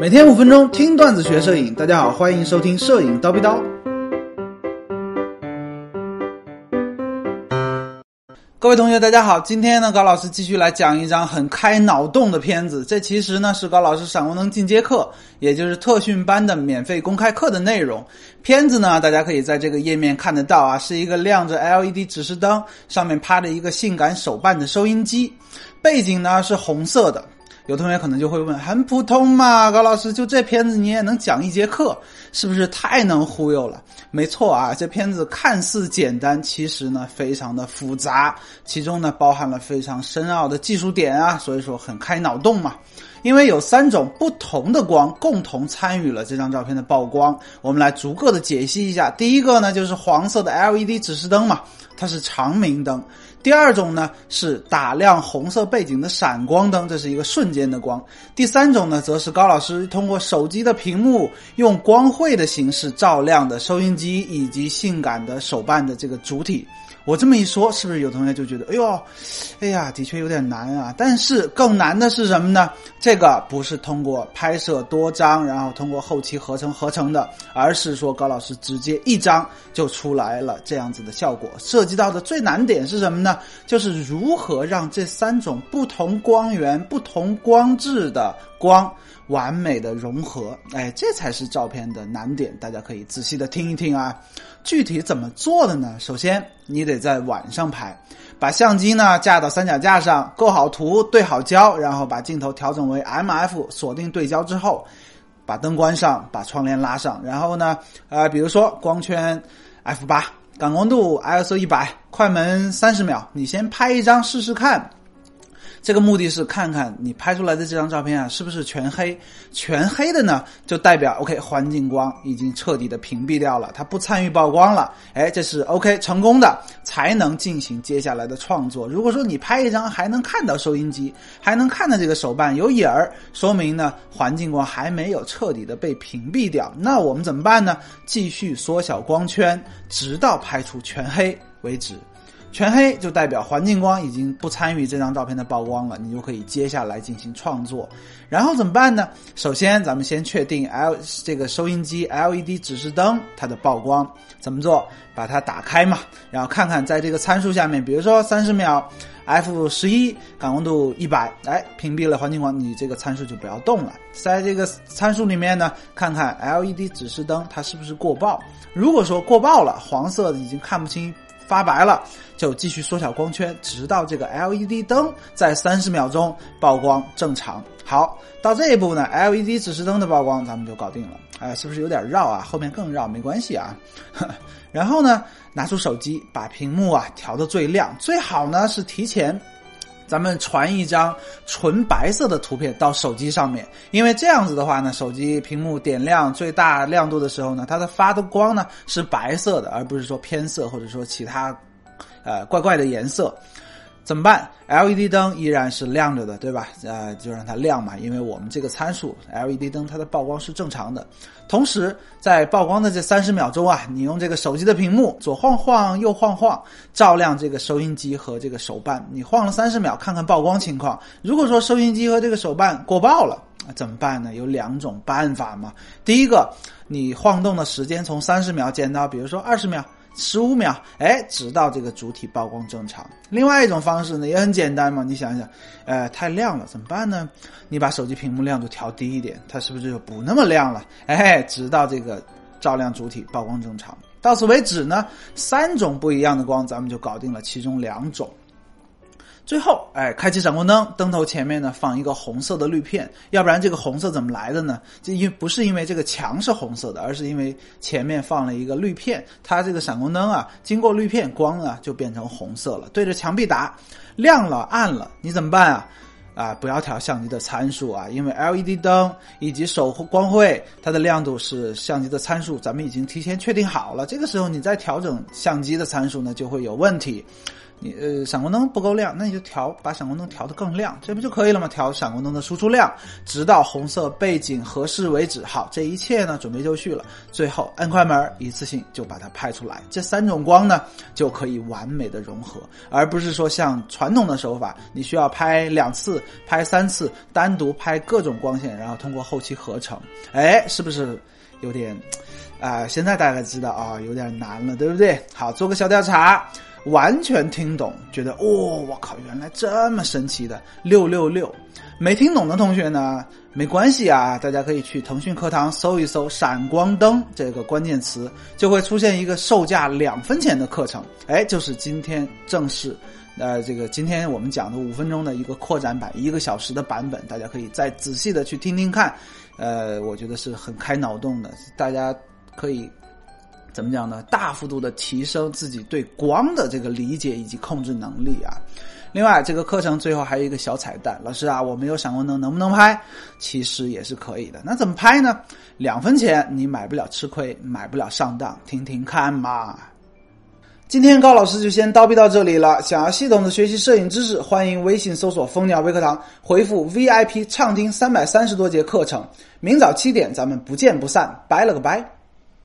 每天五分钟听段子学摄影，大家好，欢迎收听摄影叨逼叨。各位同学，大家好，今天呢，高老师继续来讲一张很开脑洞的片子。这其实呢是高老师闪光灯进阶课，也就是特训班的免费公开课的内容。片子呢，大家可以在这个页面看得到啊，是一个亮着 LED 指示灯，上面趴着一个性感手办的收音机，背景呢是红色的。有同学可能就会问：很普通嘛，高老师，就这片子你也能讲一节课，是不是太能忽悠了？没错啊，这片子看似简单，其实呢非常的复杂，其中呢包含了非常深奥的技术点啊，所以说很开脑洞嘛。因为有三种不同的光共同参与了这张照片的曝光，我们来逐个的解析一下。第一个呢就是黄色的 LED 指示灯嘛，它是长明灯。第二种呢是打亮红色背景的闪光灯，这是一个瞬间的光。第三种呢，则是高老师通过手机的屏幕用光绘的形式照亮的收音机以及性感的手办的这个主体。我这么一说，是不是有同学就觉得，哎呦，哎呀，的确有点难啊？但是更难的是什么呢？这个不是通过拍摄多张，然后通过后期合成合成的，而是说高老师直接一张就出来了这样子的效果。涉及到的最难点是什么呢？就是如何让这三种不同光源、不同光质的光。完美的融合，哎，这才是照片的难点。大家可以仔细的听一听啊。具体怎么做的呢？首先，你得在晚上拍，把相机呢架到三脚架上，构好图，对好焦，然后把镜头调整为 M F，锁定对焦之后，把灯关上，把窗帘拉上，然后呢，呃，比如说光圈 F 八，感光度 ISO 一百，快门三十秒，你先拍一张试试看。这个目的是看看你拍出来的这张照片啊，是不是全黑？全黑的呢，就代表 OK，环境光已经彻底的屏蔽掉了，它不参与曝光了。哎，这是 OK 成功的，才能进行接下来的创作。如果说你拍一张还能看到收音机，还能看到这个手办有影儿，说明呢环境光还没有彻底的被屏蔽掉。那我们怎么办呢？继续缩小光圈，直到拍出全黑为止。全黑就代表环境光已经不参与这张照片的曝光了，你就可以接下来进行创作。然后怎么办呢？首先，咱们先确定 L 这个收音机 LED 指示灯它的曝光怎么做？把它打开嘛，然后看看在这个参数下面，比如说三十秒 f 十一感光度一百，哎，屏蔽了环境光，你这个参数就不要动了。在这个参数里面呢，看看 LED 指示灯它是不是过曝。如果说过曝了，黄色的已经看不清。发白了，就继续缩小光圈，直到这个 LED 灯在三十秒钟曝光正常。好，到这一步呢，LED 指示灯的曝光咱们就搞定了。哎，是不是有点绕啊？后面更绕，没关系啊。然后呢，拿出手机，把屏幕啊调到最亮，最好呢是提前，咱们传一张纯白色的图片到手机上面，因为这样子的话呢，手机屏幕点亮最大亮度的时候呢，它的发的光呢是白色的，而不是说偏色或者说其他，呃怪怪的颜色。怎么办？LED 灯依然是亮着的，对吧？呃，就让它亮嘛，因为我们这个参数 LED 灯它的曝光是正常的。同时，在曝光的这三十秒钟啊，你用这个手机的屏幕左晃晃右晃晃，照亮这个收音机和这个手办。你晃了三十秒，看看曝光情况。如果说收音机和这个手办过曝了，怎么办呢？有两种办法嘛。第一个，你晃动的时间从三十秒减到，比如说二十秒。十五秒，哎，直到这个主体曝光正常。另外一种方式呢，也很简单嘛，你想想，呃，太亮了怎么办呢？你把手机屏幕亮度调低一点，它是不是就不那么亮了？哎，直到这个照亮主体曝光正常。到此为止呢，三种不一样的光，咱们就搞定了其中两种。最后，哎，开启闪光灯，灯头前面呢放一个红色的滤片，要不然这个红色怎么来的呢？就因不是因为这个墙是红色的，而是因为前面放了一个滤片，它这个闪光灯啊，经过滤片光啊就变成红色了。对着墙壁打，亮了暗了，你怎么办啊？啊，不要调相机的参数啊，因为 LED 灯以及手光绘它的亮度是相机的参数，咱们已经提前确定好了。这个时候你再调整相机的参数呢，就会有问题。你呃闪光灯不够亮，那你就调把闪光灯调得更亮，这不就可以了吗？调闪光灯的输出量，直到红色背景合适为止。好，这一切呢准备就绪了，最后按快门，一次性就把它拍出来。这三种光呢就可以完美的融合，而不是说像传统的手法，你需要拍两次、拍三次，单独拍各种光线，然后通过后期合成。哎，是不是有点啊、现在大家知道啊，有点难了，对不对？好，做个小调查。完全听懂，觉得哦，我靠，原来这么神奇的六六六。没听懂的同学呢，没关系啊，大家可以去腾讯课堂搜一搜“闪光灯”这个关键词，就会出现一个售价两分钱的课程。哎，就是今天正式，呃，这个今天我们讲的五分钟的一个扩展版，一个小时的版本，大家可以再仔细的去听听看。呃，我觉得是很开脑洞的，大家可以。怎么讲呢？大幅度的提升自己对光的这个理解以及控制能力啊。另外，这个课程最后还有一个小彩蛋，老师啊，我没有闪光灯，能不能拍？其实也是可以的。那怎么拍呢？两分钱你买不了吃亏，买不了上当，听听看嘛。今天高老师就先叨逼到这里了。想要系统的学习摄影知识，欢迎微信搜索“蜂鸟微课堂”，回复 VIP 畅听三百三十多节课程。明早七点，咱们不见不散。拜了个拜。